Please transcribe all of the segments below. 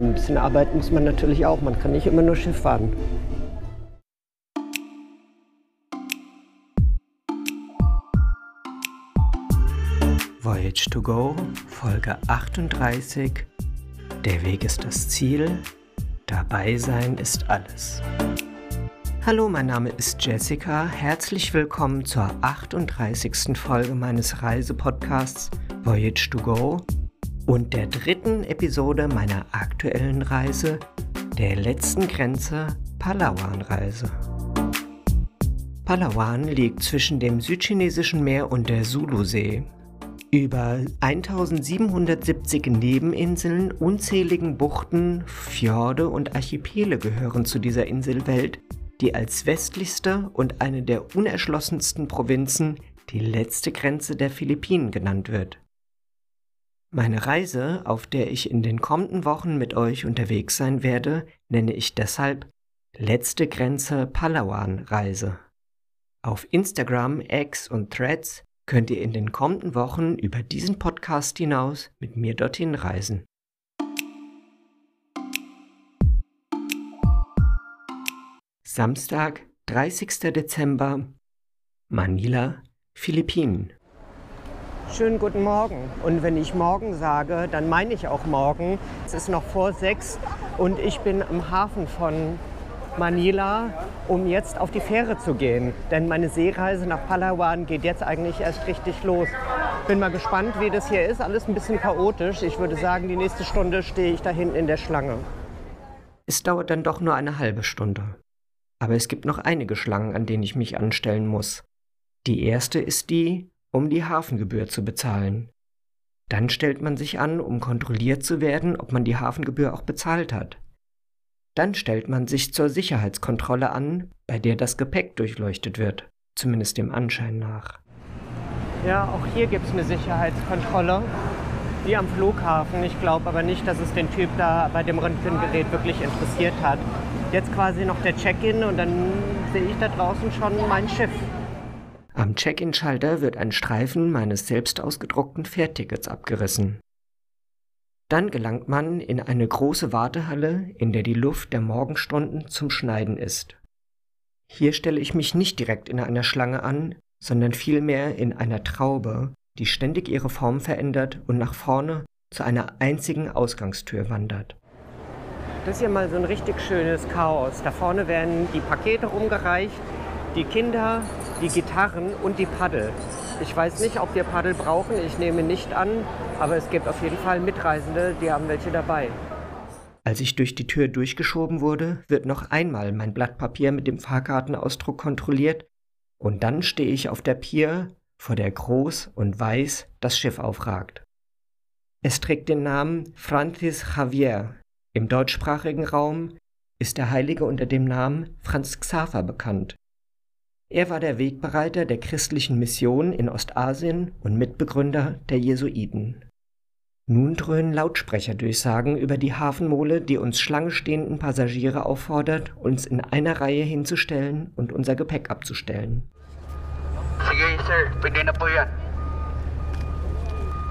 Ein bisschen Arbeit muss man natürlich auch. Man kann nicht immer nur Schiff fahren. Voyage to Go, Folge 38. Der Weg ist das Ziel, dabei sein ist alles. Hallo, mein Name ist Jessica. Herzlich willkommen zur 38. Folge meines Reisepodcasts Voyage to Go und der dritten Episode meiner aktuellen Reise, der letzten Grenze Palawan-Reise. Palawan liegt zwischen dem südchinesischen Meer und der Sulusee. Über 1770 Nebeninseln, unzähligen Buchten, Fjorde und Archipele gehören zu dieser Inselwelt, die als westlichste und eine der unerschlossensten Provinzen die letzte Grenze der Philippinen genannt wird. Meine Reise, auf der ich in den kommenden Wochen mit euch unterwegs sein werde, nenne ich deshalb Letzte Grenze Palawan Reise. Auf Instagram, X und Threads könnt ihr in den kommenden Wochen über diesen Podcast hinaus mit mir dorthin reisen. Samstag, 30. Dezember, Manila, Philippinen. Schönen guten Morgen. Und wenn ich morgen sage, dann meine ich auch morgen. Es ist noch vor sechs und ich bin am Hafen von Manila, um jetzt auf die Fähre zu gehen. Denn meine Seereise nach Palawan geht jetzt eigentlich erst richtig los. Bin mal gespannt, wie das hier ist. Alles ein bisschen chaotisch. Ich würde sagen, die nächste Stunde stehe ich da hinten in der Schlange. Es dauert dann doch nur eine halbe Stunde. Aber es gibt noch einige Schlangen, an denen ich mich anstellen muss. Die erste ist die, um die Hafengebühr zu bezahlen. Dann stellt man sich an, um kontrolliert zu werden, ob man die Hafengebühr auch bezahlt hat. Dann stellt man sich zur Sicherheitskontrolle an, bei der das Gepäck durchleuchtet wird, zumindest dem Anschein nach. Ja, auch hier gibt es eine Sicherheitskontrolle, wie am Flughafen. Ich glaube aber nicht, dass es den Typ da bei dem Röntgengerät wirklich interessiert hat. Jetzt quasi noch der Check-in und dann sehe ich da draußen schon mein Schiff. Am Check-in-Schalter wird ein Streifen meines selbst ausgedruckten Fährtickets abgerissen. Dann gelangt man in eine große Wartehalle, in der die Luft der Morgenstunden zum Schneiden ist. Hier stelle ich mich nicht direkt in einer Schlange an, sondern vielmehr in einer Traube, die ständig ihre Form verändert und nach vorne zu einer einzigen Ausgangstür wandert. Das ist ja mal so ein richtig schönes Chaos. Da vorne werden die Pakete rumgereicht, die Kinder, die Gitarren und die Paddel. Ich weiß nicht, ob wir Paddel brauchen, ich nehme nicht an, aber es gibt auf jeden Fall Mitreisende, die haben welche dabei. Als ich durch die Tür durchgeschoben wurde, wird noch einmal mein Blatt Papier mit dem Fahrkartenausdruck kontrolliert und dann stehe ich auf der Pier, vor der groß und weiß das Schiff aufragt. Es trägt den Namen Francis Javier, im deutschsprachigen Raum ist der Heilige unter dem Namen Franz Xaver bekannt. Er war der Wegbereiter der christlichen Mission in Ostasien und Mitbegründer der Jesuiten. Nun dröhnen Lautsprecherdurchsagen über die Hafenmole, die uns Schlange stehenden Passagiere auffordert, uns in einer Reihe hinzustellen und unser Gepäck abzustellen. Sige, Sir, pwede na po yan.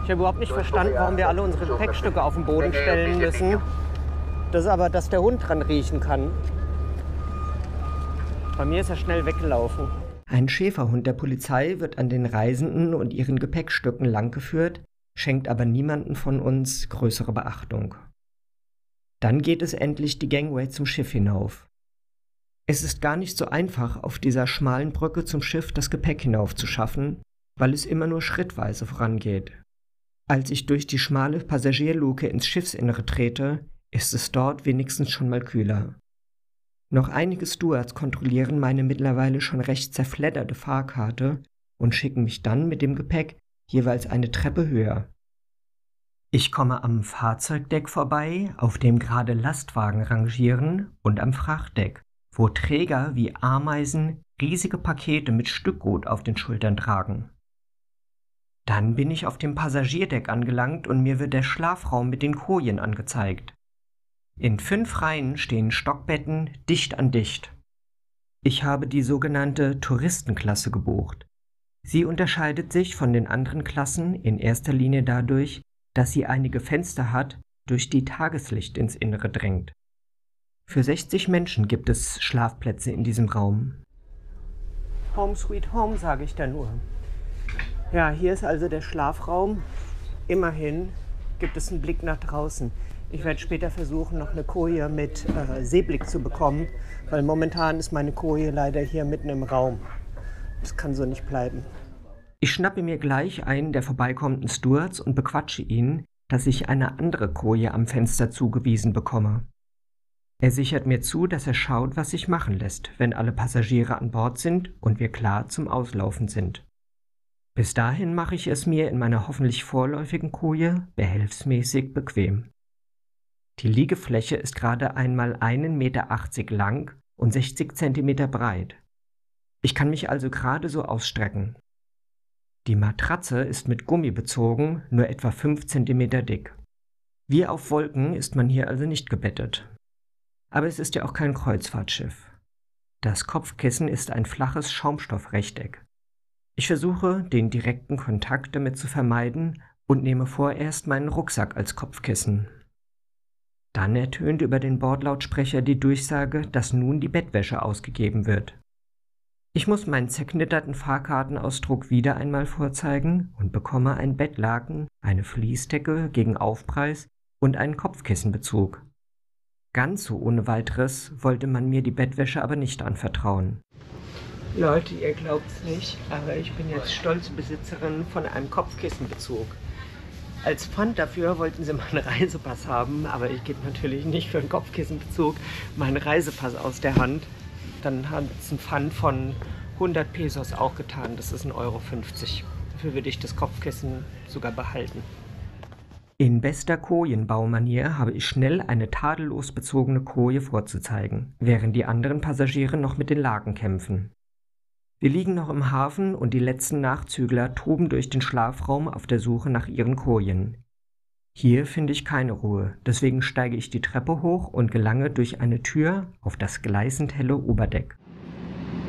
Ich habe überhaupt nicht verstanden, warum wir alle unsere Gepäckstücke auf den Boden stellen müssen. Das ist aber, dass der Hund dran riechen kann. Bei mir ist er schnell weggelaufen. Ein Schäferhund der Polizei wird an den Reisenden und ihren Gepäckstücken langgeführt, schenkt aber niemanden von uns größere Beachtung. Dann geht es endlich die Gangway zum Schiff hinauf. Es ist gar nicht so einfach, auf dieser schmalen Brücke zum Schiff das Gepäck hinauf zu schaffen, weil es immer nur schrittweise vorangeht. Als ich durch die schmale Passagierluke ins Schiffsinnere trete, ist es dort wenigstens schon mal kühler. Noch einige Stewards kontrollieren meine mittlerweile schon recht zerfledderte Fahrkarte und schicken mich dann mit dem Gepäck jeweils eine Treppe höher. Ich komme am Fahrzeugdeck vorbei, auf dem gerade Lastwagen rangieren, und am Frachtdeck, wo Träger wie Ameisen riesige Pakete mit Stückgut auf den Schultern tragen. Dann bin ich auf dem Passagierdeck angelangt und mir wird der Schlafraum mit den Kojen angezeigt. In fünf Reihen stehen Stockbetten dicht an dicht. Ich habe die sogenannte Touristenklasse gebucht. Sie unterscheidet sich von den anderen Klassen in erster Linie dadurch, dass sie einige Fenster hat, durch die Tageslicht ins Innere drängt. Für 60 Menschen gibt es Schlafplätze in diesem Raum. Home sweet home, sage ich da nur. Ja, hier ist also der Schlafraum. Immerhin gibt es einen Blick nach draußen. Ich werde später versuchen, noch eine Koje mit äh, Seeblick zu bekommen, weil momentan ist meine Koje leider hier mitten im Raum. Das kann so nicht bleiben. Ich schnappe mir gleich einen der vorbeikommenden Stewards und bequatsche ihn, dass ich eine andere Koje am Fenster zugewiesen bekomme. Er sichert mir zu, dass er schaut, was sich machen lässt, wenn alle Passagiere an Bord sind und wir klar zum Auslaufen sind. Bis dahin mache ich es mir in meiner hoffentlich vorläufigen Koje behelfsmäßig bequem. Die Liegefläche ist gerade einmal 1,80 Meter lang und 60 Zentimeter breit. Ich kann mich also gerade so ausstrecken. Die Matratze ist mit Gummi bezogen, nur etwa 5 Zentimeter dick. Wie auf Wolken ist man hier also nicht gebettet. Aber es ist ja auch kein Kreuzfahrtschiff. Das Kopfkissen ist ein flaches Schaumstoffrechteck. Ich versuche, den direkten Kontakt damit zu vermeiden und nehme vorerst meinen Rucksack als Kopfkissen. Dann ertönt über den Bordlautsprecher die Durchsage, dass nun die Bettwäsche ausgegeben wird. Ich muss meinen zerknitterten Fahrkartenausdruck wieder einmal vorzeigen und bekomme ein Bettlaken, eine Fließdecke gegen Aufpreis und einen Kopfkissenbezug. Ganz so ohne weiteres wollte man mir die Bettwäsche aber nicht anvertrauen. Leute, ihr glaubt's nicht, aber ich bin jetzt stolze Besitzerin von einem Kopfkissenbezug. Als Pfand dafür wollten sie meinen Reisepass haben, aber ich gebe natürlich nicht für einen Kopfkissenbezug meinen Reisepass aus der Hand. Dann hat es ein Pfand von 100 Pesos auch getan, das ist 1,50 Euro. Dafür würde ich das Kopfkissen sogar behalten. In bester Kojenbaumanier habe ich schnell eine tadellos bezogene Koje vorzuzeigen, während die anderen Passagiere noch mit den Laken kämpfen. Wir liegen noch im Hafen und die letzten Nachzügler toben durch den Schlafraum auf der Suche nach ihren Kojen. Hier finde ich keine Ruhe, deswegen steige ich die Treppe hoch und gelange durch eine Tür auf das gleißend helle Oberdeck.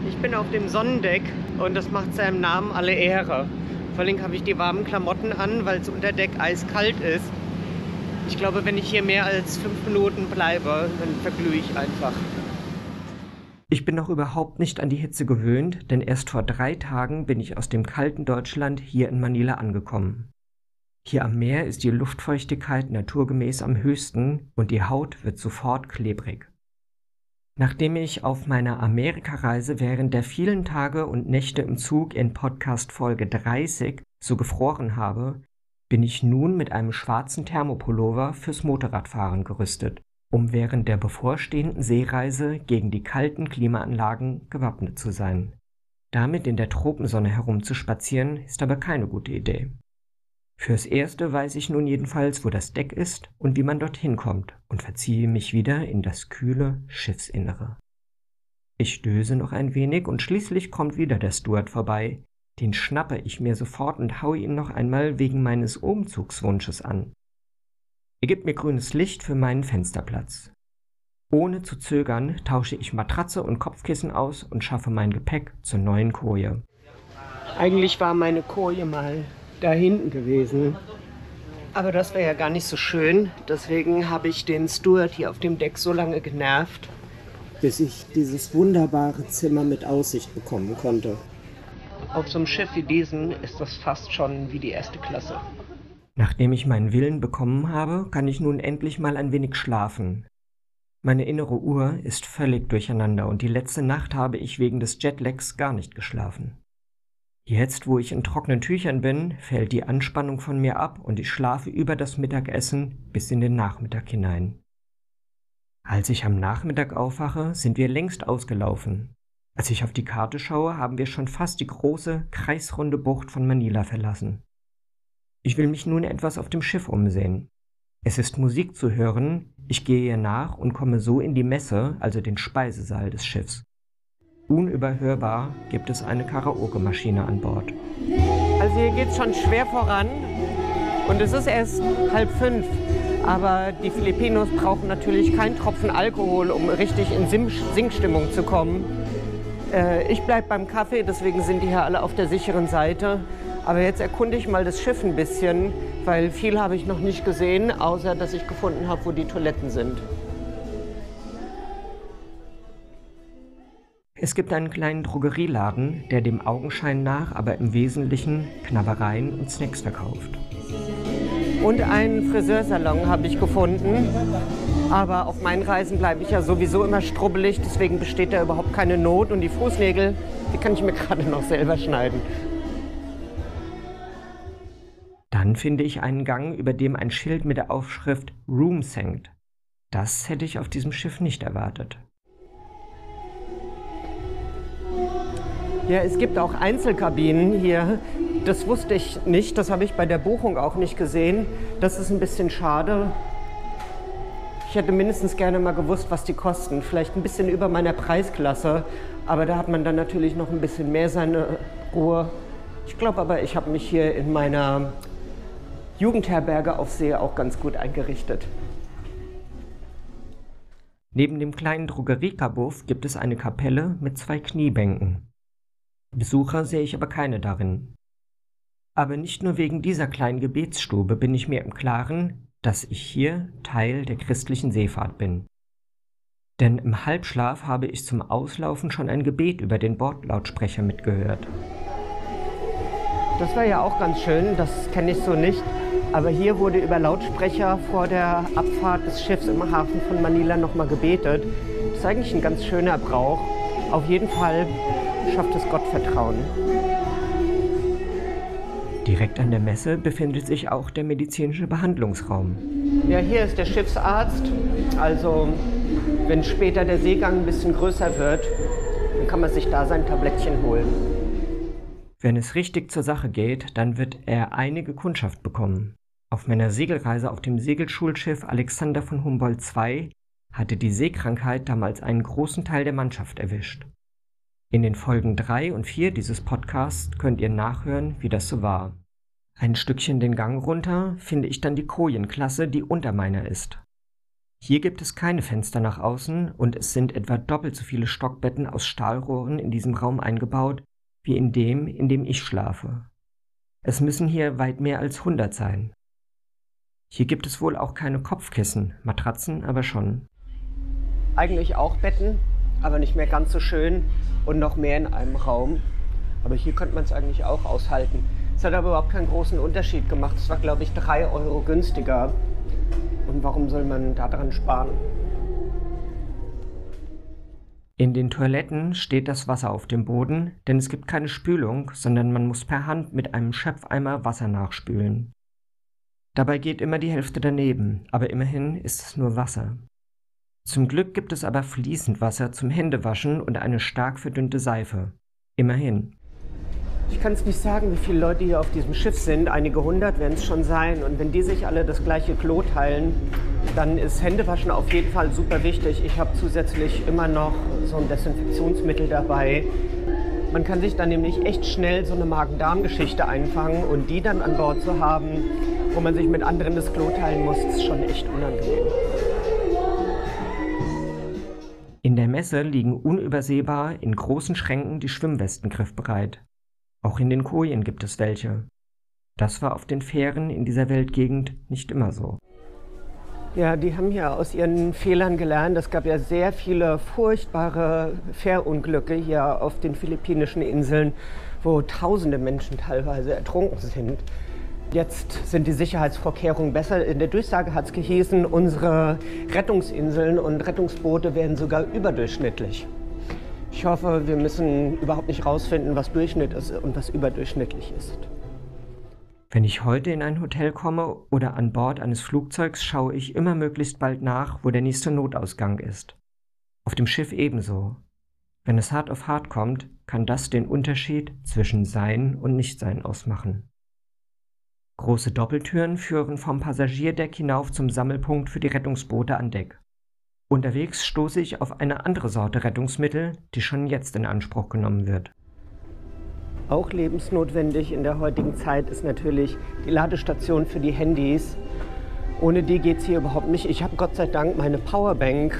Ich bin auf dem Sonnendeck und das macht seinem Namen alle Ehre. Vor allem habe ich die warmen Klamotten an, weil es unter Deck eiskalt ist. Ich glaube, wenn ich hier mehr als fünf Minuten bleibe, dann verglühe ich einfach. Ich bin noch überhaupt nicht an die Hitze gewöhnt, denn erst vor drei Tagen bin ich aus dem kalten Deutschland hier in Manila angekommen. Hier am Meer ist die Luftfeuchtigkeit naturgemäß am höchsten und die Haut wird sofort klebrig. Nachdem ich auf meiner Amerikareise während der vielen Tage und Nächte im Zug in Podcast Folge 30 so gefroren habe, bin ich nun mit einem schwarzen Thermopullover fürs Motorradfahren gerüstet um während der bevorstehenden Seereise gegen die kalten Klimaanlagen gewappnet zu sein. Damit in der Tropensonne herumzuspazieren, ist aber keine gute Idee. Fürs Erste weiß ich nun jedenfalls, wo das Deck ist und wie man dorthin kommt und verziehe mich wieder in das kühle Schiffsinnere. Ich stöße noch ein wenig und schließlich kommt wieder der Stuart vorbei. Den schnappe ich mir sofort und haue ihn noch einmal wegen meines Umzugswunsches an. Er gibt mir grünes Licht für meinen Fensterplatz. Ohne zu zögern tausche ich Matratze und Kopfkissen aus und schaffe mein Gepäck zur neuen Koje. Eigentlich war meine Koje mal da hinten gewesen. Aber das wäre ja gar nicht so schön. Deswegen habe ich den Steward hier auf dem Deck so lange genervt, bis ich dieses wunderbare Zimmer mit Aussicht bekommen konnte. Auf so einem Schiff wie diesem ist das fast schon wie die erste Klasse. Nachdem ich meinen Willen bekommen habe, kann ich nun endlich mal ein wenig schlafen. Meine innere Uhr ist völlig durcheinander und die letzte Nacht habe ich wegen des Jetlags gar nicht geschlafen. Jetzt, wo ich in trockenen Tüchern bin, fällt die Anspannung von mir ab und ich schlafe über das Mittagessen bis in den Nachmittag hinein. Als ich am Nachmittag aufwache, sind wir längst ausgelaufen. Als ich auf die Karte schaue, haben wir schon fast die große, kreisrunde Bucht von Manila verlassen. Ich will mich nun etwas auf dem Schiff umsehen. Es ist Musik zu hören, ich gehe ihr nach und komme so in die Messe, also den Speisesaal des Schiffs. Unüberhörbar gibt es eine Karaoke-Maschine an Bord. Also hier geht es schon schwer voran und es ist erst halb fünf. Aber die Filipinos brauchen natürlich keinen Tropfen Alkohol, um richtig in Singstimmung zu kommen. Äh, ich bleibe beim Kaffee, deswegen sind die hier alle auf der sicheren Seite. Aber jetzt erkunde ich mal das Schiff ein bisschen. weil viel habe ich noch nicht gesehen, außer dass ich gefunden habe, wo die Toiletten sind. Es gibt einen kleinen Drogerieladen, der dem Augenschein nach aber im Wesentlichen Knabbereien und Snacks verkauft. Und einen Friseursalon habe ich gefunden. Aber auf meinen Reisen bleibe ich ja sowieso immer strubbelig, deswegen besteht da überhaupt keine Not. Und die Fußnägel, die kann ich mir gerade noch selber schneiden. Dann finde ich einen Gang, über dem ein Schild mit der Aufschrift Rooms hängt. Das hätte ich auf diesem Schiff nicht erwartet. Ja, es gibt auch Einzelkabinen hier. Das wusste ich nicht, das habe ich bei der Buchung auch nicht gesehen. Das ist ein bisschen schade. Ich hätte mindestens gerne mal gewusst, was die kosten. Vielleicht ein bisschen über meiner Preisklasse, aber da hat man dann natürlich noch ein bisschen mehr seine Ruhe. Ich glaube aber, ich habe mich hier in meiner Jugendherberge auf See auch ganz gut eingerichtet. Neben dem kleinen Drogeriekabuff gibt es eine Kapelle mit zwei Kniebänken. Besucher sehe ich aber keine darin. Aber nicht nur wegen dieser kleinen Gebetsstube bin ich mir im Klaren, dass ich hier Teil der christlichen Seefahrt bin. Denn im Halbschlaf habe ich zum Auslaufen schon ein Gebet über den Bordlautsprecher mitgehört. Das war ja auch ganz schön, das kenne ich so nicht. Aber hier wurde über Lautsprecher vor der Abfahrt des Schiffs im Hafen von Manila nochmal gebetet. Das ist eigentlich ein ganz schöner Brauch. Auf jeden Fall schafft es Gottvertrauen. Direkt an der Messe befindet sich auch der medizinische Behandlungsraum. Ja, hier ist der Schiffsarzt. Also, wenn später der Seegang ein bisschen größer wird, dann kann man sich da sein Tablettchen holen. Wenn es richtig zur Sache geht, dann wird er einige Kundschaft bekommen. Auf meiner Segelreise auf dem Segelschulschiff Alexander von Humboldt II hatte die Seekrankheit damals einen großen Teil der Mannschaft erwischt. In den Folgen 3 und 4 dieses Podcasts könnt ihr nachhören, wie das so war. Ein Stückchen den Gang runter finde ich dann die Kojenklasse, die unter meiner ist. Hier gibt es keine Fenster nach außen und es sind etwa doppelt so viele Stockbetten aus Stahlrohren in diesem Raum eingebaut, wie in dem, in dem ich schlafe. Es müssen hier weit mehr als 100 sein. Hier gibt es wohl auch keine Kopfkissen, Matratzen aber schon. Eigentlich auch Betten, aber nicht mehr ganz so schön und noch mehr in einem Raum. Aber hier könnte man es eigentlich auch aushalten. Es hat aber überhaupt keinen großen Unterschied gemacht. Es war, glaube ich, drei Euro günstiger. Und warum soll man daran sparen? In den Toiletten steht das Wasser auf dem Boden, denn es gibt keine Spülung, sondern man muss per Hand mit einem Schöpfeimer Wasser nachspülen. Dabei geht immer die Hälfte daneben, aber immerhin ist es nur Wasser. Zum Glück gibt es aber fließend Wasser zum Händewaschen und eine stark verdünnte Seife. Immerhin. Ich kann es nicht sagen, wie viele Leute hier auf diesem Schiff sind. Einige hundert werden es schon sein. Und wenn die sich alle das gleiche Klo teilen, dann ist Händewaschen auf jeden Fall super wichtig. Ich habe zusätzlich immer noch so ein Desinfektionsmittel dabei. Man kann sich dann nämlich echt schnell so eine Magen-Darm-Geschichte einfangen und die dann an Bord zu haben, wo man sich mit anderen das Klo teilen muss, ist schon echt unangenehm. In der Messe liegen unübersehbar in großen Schränken die Schwimmwesten griffbereit. Auch in den Kojen gibt es welche. Das war auf den Fähren in dieser Weltgegend nicht immer so. Ja, die haben ja aus ihren Fehlern gelernt. Es gab ja sehr viele furchtbare Fährunglücke hier auf den philippinischen Inseln, wo tausende Menschen teilweise ertrunken sind. Jetzt sind die Sicherheitsvorkehrungen besser. In der Durchsage hat es gehießen, unsere Rettungsinseln und Rettungsboote werden sogar überdurchschnittlich. Ich hoffe, wir müssen überhaupt nicht rausfinden, was Durchschnitt ist und was überdurchschnittlich ist. Wenn ich heute in ein Hotel komme oder an Bord eines Flugzeugs, schaue ich immer möglichst bald nach, wo der nächste Notausgang ist. Auf dem Schiff ebenso. Wenn es hart auf hart kommt, kann das den Unterschied zwischen Sein und Nichtsein ausmachen. Große Doppeltüren führen vom Passagierdeck hinauf zum Sammelpunkt für die Rettungsboote an Deck. Unterwegs stoße ich auf eine andere Sorte Rettungsmittel, die schon jetzt in Anspruch genommen wird. Auch lebensnotwendig in der heutigen Zeit ist natürlich die Ladestation für die Handys. Ohne die geht es hier überhaupt nicht. Ich habe Gott sei Dank meine Powerbank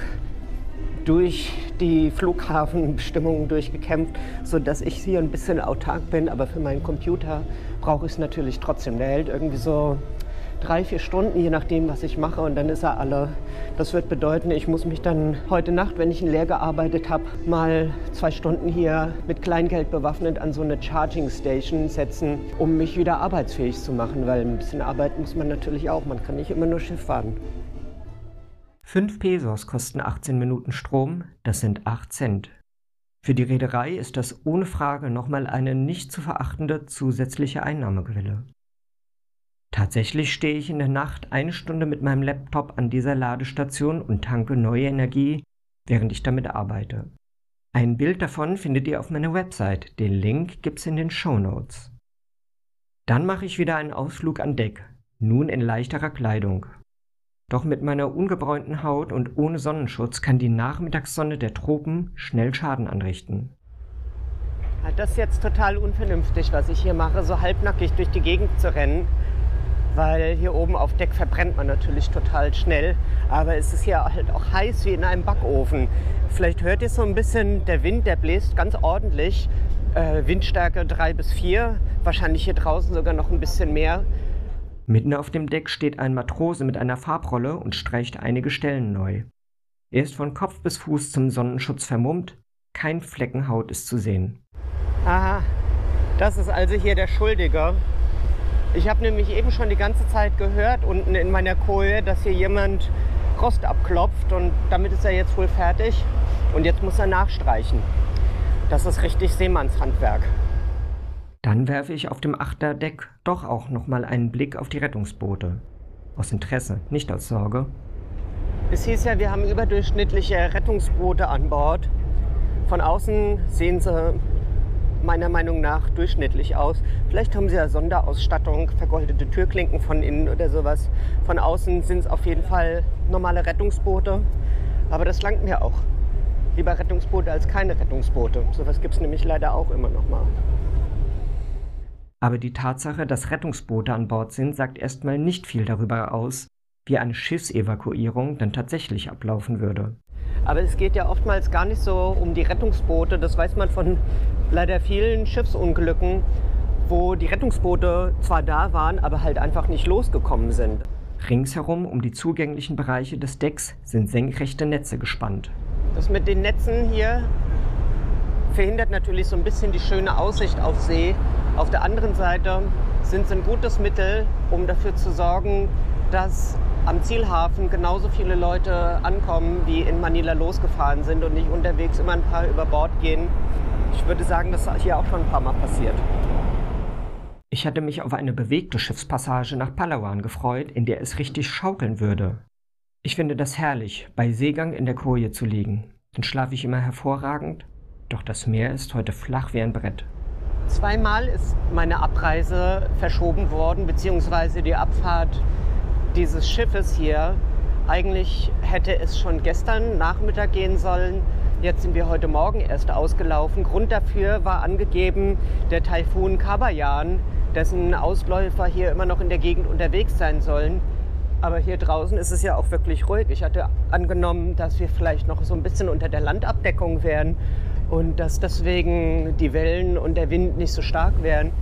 durch die Flughafenbestimmungen durchgekämpft, sodass ich hier ein bisschen autark bin. Aber für meinen Computer brauche ich es natürlich trotzdem. Der hält irgendwie so drei, vier Stunden, je nachdem, was ich mache. Und dann ist er alle. Das wird bedeuten, ich muss mich dann heute Nacht, wenn ich in Leer gearbeitet habe, mal zwei Stunden hier mit Kleingeld bewaffnet an so eine Charging Station setzen, um mich wieder arbeitsfähig zu machen. Weil ein bisschen Arbeit muss man natürlich auch. Man kann nicht immer nur Schiff fahren. 5 Pesos kosten 18 Minuten Strom, das sind 8 Cent. Für die Reederei ist das ohne Frage nochmal eine nicht zu verachtende zusätzliche Einnahmequelle. Tatsächlich stehe ich in der Nacht eine Stunde mit meinem Laptop an dieser Ladestation und tanke neue Energie, während ich damit arbeite. Ein Bild davon findet ihr auf meiner Website, den Link gibt's in den Show Notes. Dann mache ich wieder einen Ausflug an Deck, nun in leichterer Kleidung. Doch mit meiner ungebräunten Haut und ohne Sonnenschutz kann die Nachmittagssonne der Tropen schnell Schaden anrichten. Das ist jetzt total unvernünftig, was ich hier mache, so halbnackig durch die Gegend zu rennen. Weil hier oben auf Deck verbrennt man natürlich total schnell. Aber es ist hier halt auch heiß wie in einem Backofen. Vielleicht hört ihr so ein bisschen, der Wind, der bläst ganz ordentlich. Äh, Windstärke 3 bis 4, wahrscheinlich hier draußen sogar noch ein bisschen mehr. Mitten auf dem Deck steht ein Matrose mit einer Farbrolle und streicht einige Stellen neu. Er ist von Kopf bis Fuß zum Sonnenschutz vermummt, kein Flecken Haut ist zu sehen. Aha, das ist also hier der Schuldige. Ich habe nämlich eben schon die ganze Zeit gehört unten in meiner Koje, dass hier jemand Rost abklopft und damit ist er jetzt wohl fertig und jetzt muss er nachstreichen. Das ist richtig Seemannshandwerk. Dann werfe ich auf dem Achterdeck doch auch nochmal einen Blick auf die Rettungsboote. Aus Interesse, nicht aus Sorge. Es hieß ja, wir haben überdurchschnittliche Rettungsboote an Bord. Von außen sehen sie meiner Meinung nach durchschnittlich aus. Vielleicht haben sie ja Sonderausstattung, vergoldete Türklinken von innen oder sowas. Von außen sind es auf jeden Fall normale Rettungsboote. Aber das langt mir auch. Lieber Rettungsboote als keine Rettungsboote. Sowas gibt es nämlich leider auch immer noch mal. Aber die Tatsache, dass Rettungsboote an Bord sind, sagt erstmal nicht viel darüber aus, wie eine Schiffsevakuierung dann tatsächlich ablaufen würde. Aber es geht ja oftmals gar nicht so um die Rettungsboote. Das weiß man von leider vielen Schiffsunglücken, wo die Rettungsboote zwar da waren, aber halt einfach nicht losgekommen sind. Ringsherum um die zugänglichen Bereiche des Decks sind senkrechte Netze gespannt. Das mit den Netzen hier verhindert natürlich so ein bisschen die schöne Aussicht auf See. Auf der anderen Seite sind sie ein gutes Mittel, um dafür zu sorgen, dass am Zielhafen genauso viele Leute ankommen, wie in Manila losgefahren sind und nicht unterwegs immer ein paar über Bord gehen. Ich würde sagen, das ist hier auch schon ein paar Mal passiert. Ich hatte mich auf eine bewegte Schiffspassage nach Palawan gefreut, in der es richtig schaukeln würde. Ich finde das herrlich, bei Seegang in der Koje zu liegen. Dann schlafe ich immer hervorragend doch das Meer ist heute flach wie ein Brett. Zweimal ist meine Abreise verschoben worden, beziehungsweise die Abfahrt dieses Schiffes hier. Eigentlich hätte es schon gestern Nachmittag gehen sollen. Jetzt sind wir heute Morgen erst ausgelaufen. Grund dafür war angegeben der Taifun Kabayan, dessen Ausläufer hier immer noch in der Gegend unterwegs sein sollen. Aber hier draußen ist es ja auch wirklich ruhig. Ich hatte angenommen, dass wir vielleicht noch so ein bisschen unter der Landabdeckung wären und dass deswegen die Wellen und der Wind nicht so stark wären.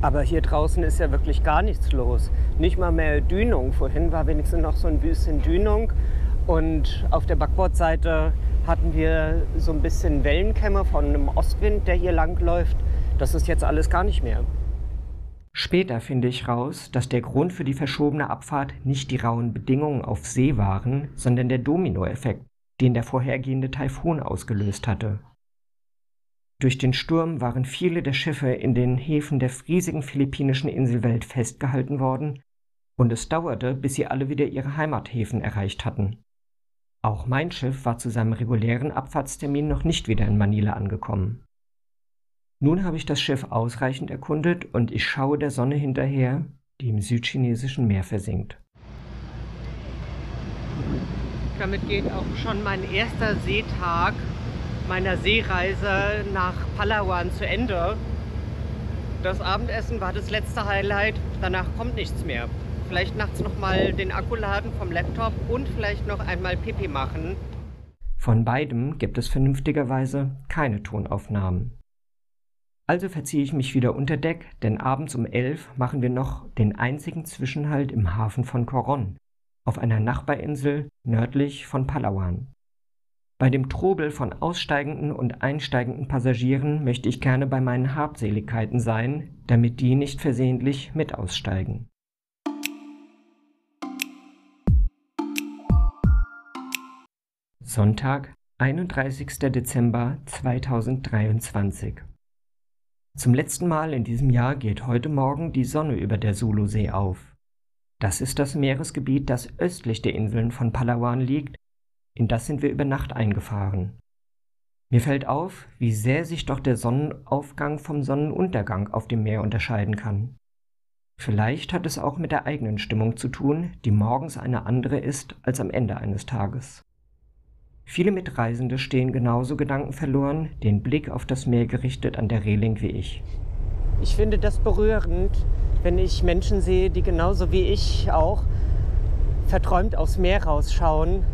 Aber hier draußen ist ja wirklich gar nichts los. Nicht mal mehr Dünung. Vorhin war wenigstens noch so ein bisschen Dünung. Und auf der Backbordseite hatten wir so ein bisschen Wellenkämme von einem Ostwind, der hier lang läuft. Das ist jetzt alles gar nicht mehr. Später finde ich raus, dass der Grund für die verschobene Abfahrt nicht die rauen Bedingungen auf See waren, sondern der Dominoeffekt, den der vorhergehende Taifun ausgelöst hatte. Durch den Sturm waren viele der Schiffe in den Häfen der riesigen philippinischen Inselwelt festgehalten worden, und es dauerte, bis sie alle wieder ihre Heimathäfen erreicht hatten. Auch mein Schiff war zu seinem regulären Abfahrtstermin noch nicht wieder in Manila angekommen. Nun habe ich das Schiff ausreichend erkundet und ich schaue der Sonne hinterher, die im südchinesischen Meer versinkt. Damit geht auch schon mein erster Seetag meiner Seereise nach Palawan zu Ende. Das Abendessen war das letzte Highlight, danach kommt nichts mehr. Vielleicht nachts nochmal den Akku laden vom Laptop und vielleicht noch einmal Pipi machen. Von beidem gibt es vernünftigerweise keine Tonaufnahmen. Also verziehe ich mich wieder unter Deck, denn abends um elf machen wir noch den einzigen Zwischenhalt im Hafen von Coron, auf einer Nachbarinsel nördlich von Palawan. Bei dem Trubel von aussteigenden und einsteigenden Passagieren möchte ich gerne bei meinen Habseligkeiten sein, damit die nicht versehentlich mit aussteigen. Sonntag, 31. Dezember 2023 zum letzten Mal in diesem Jahr geht heute Morgen die Sonne über der Sulusee auf. Das ist das Meeresgebiet, das östlich der Inseln von Palawan liegt, in das sind wir über Nacht eingefahren. Mir fällt auf, wie sehr sich doch der Sonnenaufgang vom Sonnenuntergang auf dem Meer unterscheiden kann. Vielleicht hat es auch mit der eigenen Stimmung zu tun, die morgens eine andere ist als am Ende eines Tages. Viele Mitreisende stehen genauso gedankenverloren, den Blick auf das Meer gerichtet an der Reling wie ich. Ich finde das berührend, wenn ich Menschen sehe, die genauso wie ich auch verträumt aufs Meer rausschauen.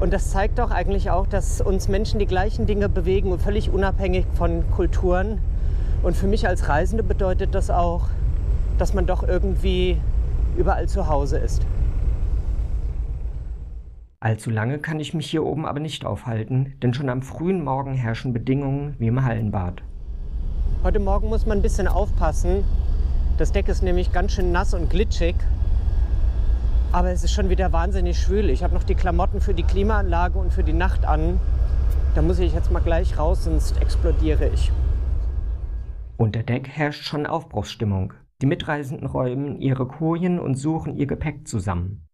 Und das zeigt doch eigentlich auch, dass uns Menschen die gleichen Dinge bewegen und völlig unabhängig von Kulturen. Und für mich als Reisende bedeutet das auch, dass man doch irgendwie überall zu Hause ist. Allzu lange kann ich mich hier oben aber nicht aufhalten, denn schon am frühen Morgen herrschen Bedingungen wie im Hallenbad. Heute Morgen muss man ein bisschen aufpassen. Das Deck ist nämlich ganz schön nass und glitschig. Aber es ist schon wieder wahnsinnig schwül. Ich habe noch die Klamotten für die Klimaanlage und für die Nacht an. Da muss ich jetzt mal gleich raus, sonst explodiere ich. Unter Deck herrscht schon Aufbruchsstimmung. Die Mitreisenden räumen ihre Kojen und suchen ihr Gepäck zusammen.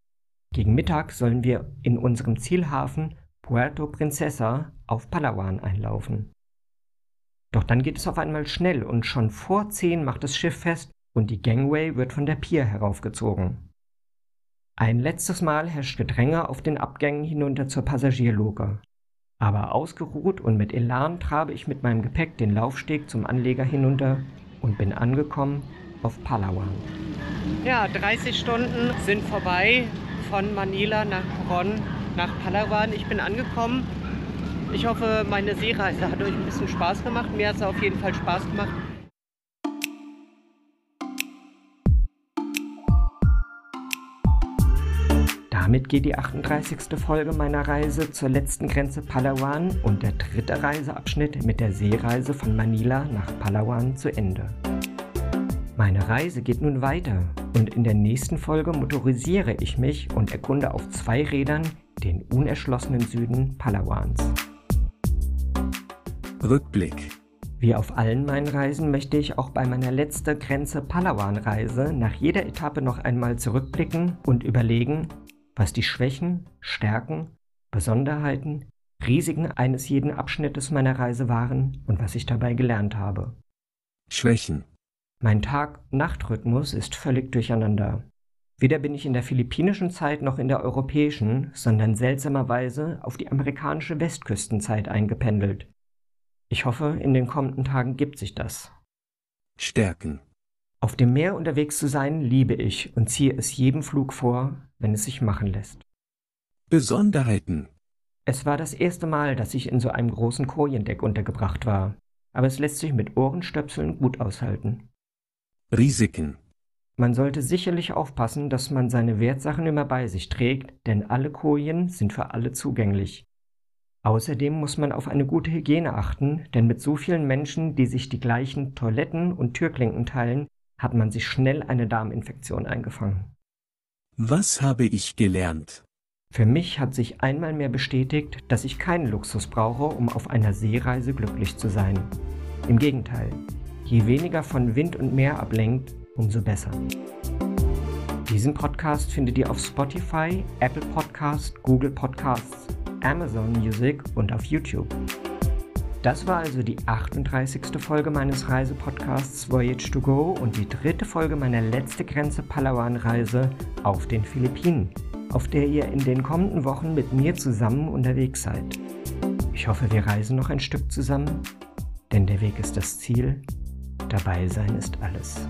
Gegen Mittag sollen wir in unserem Zielhafen Puerto Princesa auf Palawan einlaufen. Doch dann geht es auf einmal schnell und schon vor zehn macht das Schiff fest und die Gangway wird von der Pier heraufgezogen. Ein letztes Mal herrscht Gedränge auf den Abgängen hinunter zur Passagierluke. Aber ausgeruht und mit Elan trabe ich mit meinem Gepäck den Laufsteg zum Anleger hinunter und bin angekommen auf Palawan. Ja, 30 Stunden sind vorbei von Manila nach Ron, nach Palawan. Ich bin angekommen. Ich hoffe, meine Seereise hat euch ein bisschen Spaß gemacht. Mir hat es auf jeden Fall Spaß gemacht. Damit geht die 38. Folge meiner Reise zur letzten Grenze Palawan und der dritte Reiseabschnitt mit der Seereise von Manila nach Palawan zu Ende. Meine Reise geht nun weiter und in der nächsten Folge motorisiere ich mich und erkunde auf zwei Rädern den unerschlossenen Süden Palawans. Rückblick. Wie auf allen meinen Reisen möchte ich auch bei meiner letzten Grenze Palawan-Reise nach jeder Etappe noch einmal zurückblicken und überlegen, was die Schwächen, Stärken, Besonderheiten, Risiken eines jeden Abschnittes meiner Reise waren und was ich dabei gelernt habe. Schwächen. Mein Tag-Nacht-Rhythmus ist völlig durcheinander. Weder bin ich in der philippinischen Zeit noch in der europäischen, sondern seltsamerweise auf die amerikanische Westküstenzeit eingependelt. Ich hoffe, in den kommenden Tagen gibt sich das. Stärken. Auf dem Meer unterwegs zu sein, liebe ich und ziehe es jedem Flug vor, wenn es sich machen lässt. Besonderheiten. Es war das erste Mal, dass ich in so einem großen Kojendeck untergebracht war, aber es lässt sich mit Ohrenstöpseln gut aushalten. Risiken. Man sollte sicherlich aufpassen, dass man seine Wertsachen immer bei sich trägt, denn alle Kojen sind für alle zugänglich. Außerdem muss man auf eine gute Hygiene achten, denn mit so vielen Menschen, die sich die gleichen Toiletten und Türklinken teilen, hat man sich schnell eine Darminfektion eingefangen. Was habe ich gelernt? Für mich hat sich einmal mehr bestätigt, dass ich keinen Luxus brauche, um auf einer Seereise glücklich zu sein. Im Gegenteil, Je weniger von Wind und Meer ablenkt, umso besser. Diesen Podcast findet ihr auf Spotify, Apple Podcast, Google Podcasts, Amazon Music und auf YouTube. Das war also die 38. Folge meines Reisepodcasts Voyage to Go und die dritte Folge meiner letzte Grenze Palawan-Reise auf den Philippinen, auf der ihr in den kommenden Wochen mit mir zusammen unterwegs seid. Ich hoffe, wir reisen noch ein Stück zusammen, denn der Weg ist das Ziel Dabei sein ist alles.